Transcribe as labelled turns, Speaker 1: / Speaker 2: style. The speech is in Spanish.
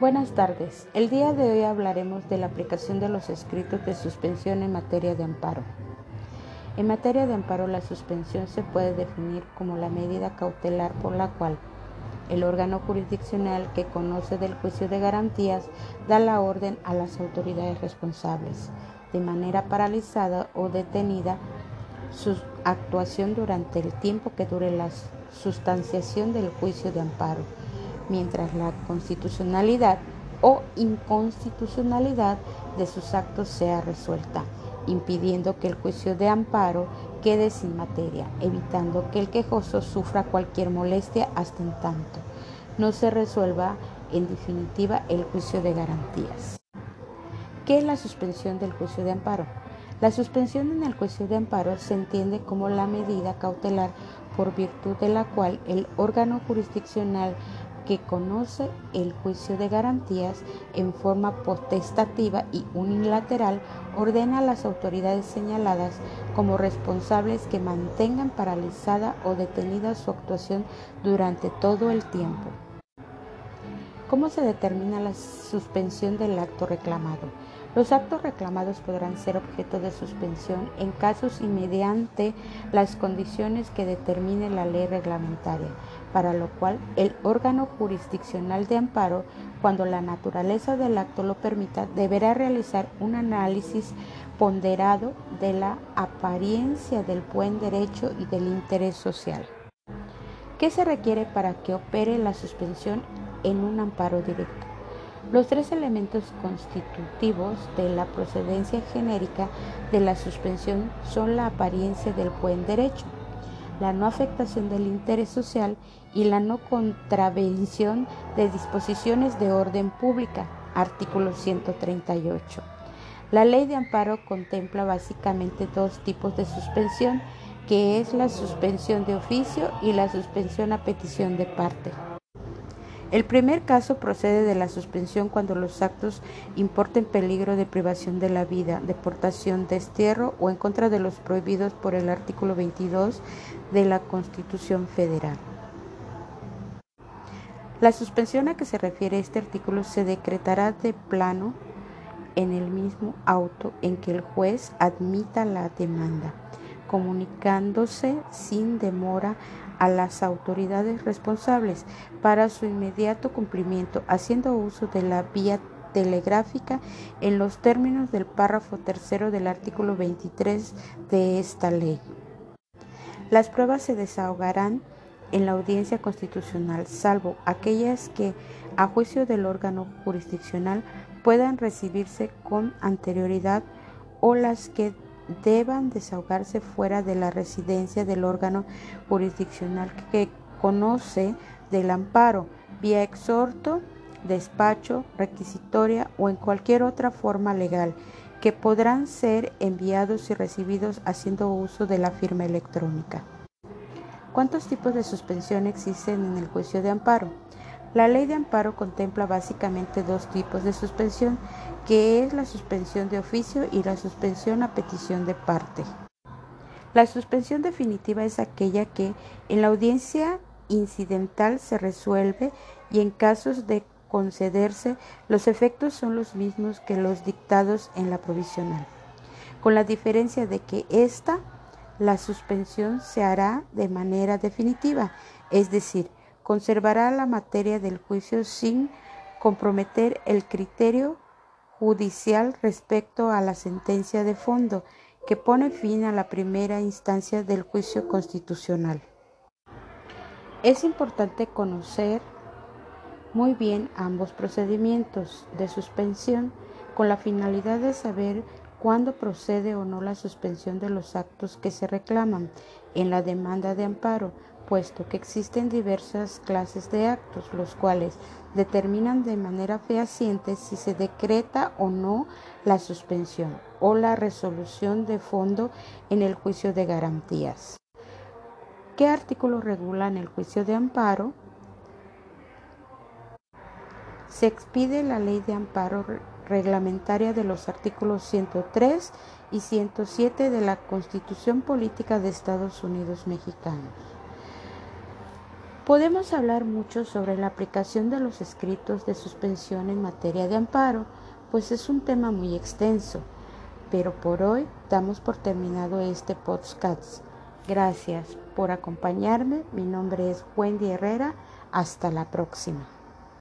Speaker 1: Buenas tardes. El día de hoy hablaremos de la aplicación de los escritos de suspensión en materia de amparo. En materia de amparo, la suspensión se puede definir como la medida cautelar por la cual el órgano jurisdiccional que conoce del juicio de garantías da la orden a las autoridades responsables, de manera paralizada o detenida, su actuación durante el tiempo que dure la sustanciación del juicio de amparo mientras la constitucionalidad o inconstitucionalidad de sus actos sea resuelta, impidiendo que el juicio de amparo quede sin materia, evitando que el quejoso sufra cualquier molestia hasta en tanto no se resuelva en definitiva el juicio de garantías. ¿Qué es la suspensión del juicio de amparo? La suspensión en el juicio de amparo se entiende como la medida cautelar por virtud de la cual el órgano jurisdiccional que conoce el juicio de garantías en forma potestativa y unilateral ordena a las autoridades señaladas como responsables que mantengan paralizada o detenida su actuación durante todo el tiempo. ¿Cómo se determina la suspensión del acto reclamado? Los actos reclamados podrán ser objeto de suspensión en casos y mediante las condiciones que determine la ley reglamentaria, para lo cual el órgano jurisdiccional de amparo, cuando la naturaleza del acto lo permita, deberá realizar un análisis ponderado de la apariencia del buen derecho y del interés social. ¿Qué se requiere para que opere la suspensión en un amparo directo? Los tres elementos constitutivos de la procedencia genérica de la suspensión son la apariencia del buen derecho, la no afectación del interés social y la no contravención de disposiciones de orden pública, artículo 138. La ley de amparo contempla básicamente dos tipos de suspensión, que es la suspensión de oficio y la suspensión a petición de parte. El primer caso procede de la suspensión cuando los actos importen peligro de privación de la vida, deportación, destierro o en contra de los prohibidos por el artículo 22 de la Constitución Federal. La suspensión a que se refiere este artículo se decretará de plano en el mismo auto en que el juez admita la demanda, comunicándose sin demora a las autoridades responsables para su inmediato cumplimiento, haciendo uso de la vía telegráfica en los términos del párrafo tercero del artículo 23 de esta ley. Las pruebas se desahogarán en la audiencia constitucional, salvo aquellas que, a juicio del órgano jurisdiccional, puedan recibirse con anterioridad o las que deban desahogarse fuera de la residencia del órgano jurisdiccional que conoce del amparo, vía exhorto, despacho, requisitoria o en cualquier otra forma legal, que podrán ser enviados y recibidos haciendo uso de la firma electrónica. ¿Cuántos tipos de suspensión existen en el juicio de amparo? La ley de amparo contempla básicamente dos tipos de suspensión, que es la suspensión de oficio y la suspensión a petición de parte. La suspensión definitiva es aquella que en la audiencia incidental se resuelve y en casos de concederse los efectos son los mismos que los dictados en la provisional, con la diferencia de que esta, la suspensión se hará de manera definitiva, es decir, conservará la materia del juicio sin comprometer el criterio judicial respecto a la sentencia de fondo que pone fin a la primera instancia del juicio constitucional. Es importante conocer muy bien ambos procedimientos de suspensión con la finalidad de saber cuándo procede o no la suspensión de los actos que se reclaman en la demanda de amparo puesto que existen diversas clases de actos, los cuales determinan de manera fehaciente si se decreta o no la suspensión o la resolución de fondo en el juicio de garantías. ¿Qué artículos regulan el juicio de amparo? Se expide la ley de amparo reglamentaria de los artículos 103 y 107 de la Constitución Política de Estados Unidos Mexicanos. Podemos hablar mucho sobre la aplicación de los escritos de suspensión en materia de amparo, pues es un tema muy extenso, pero por hoy damos por terminado este podcast. Gracias por acompañarme. Mi nombre es Wendy Herrera. Hasta la próxima.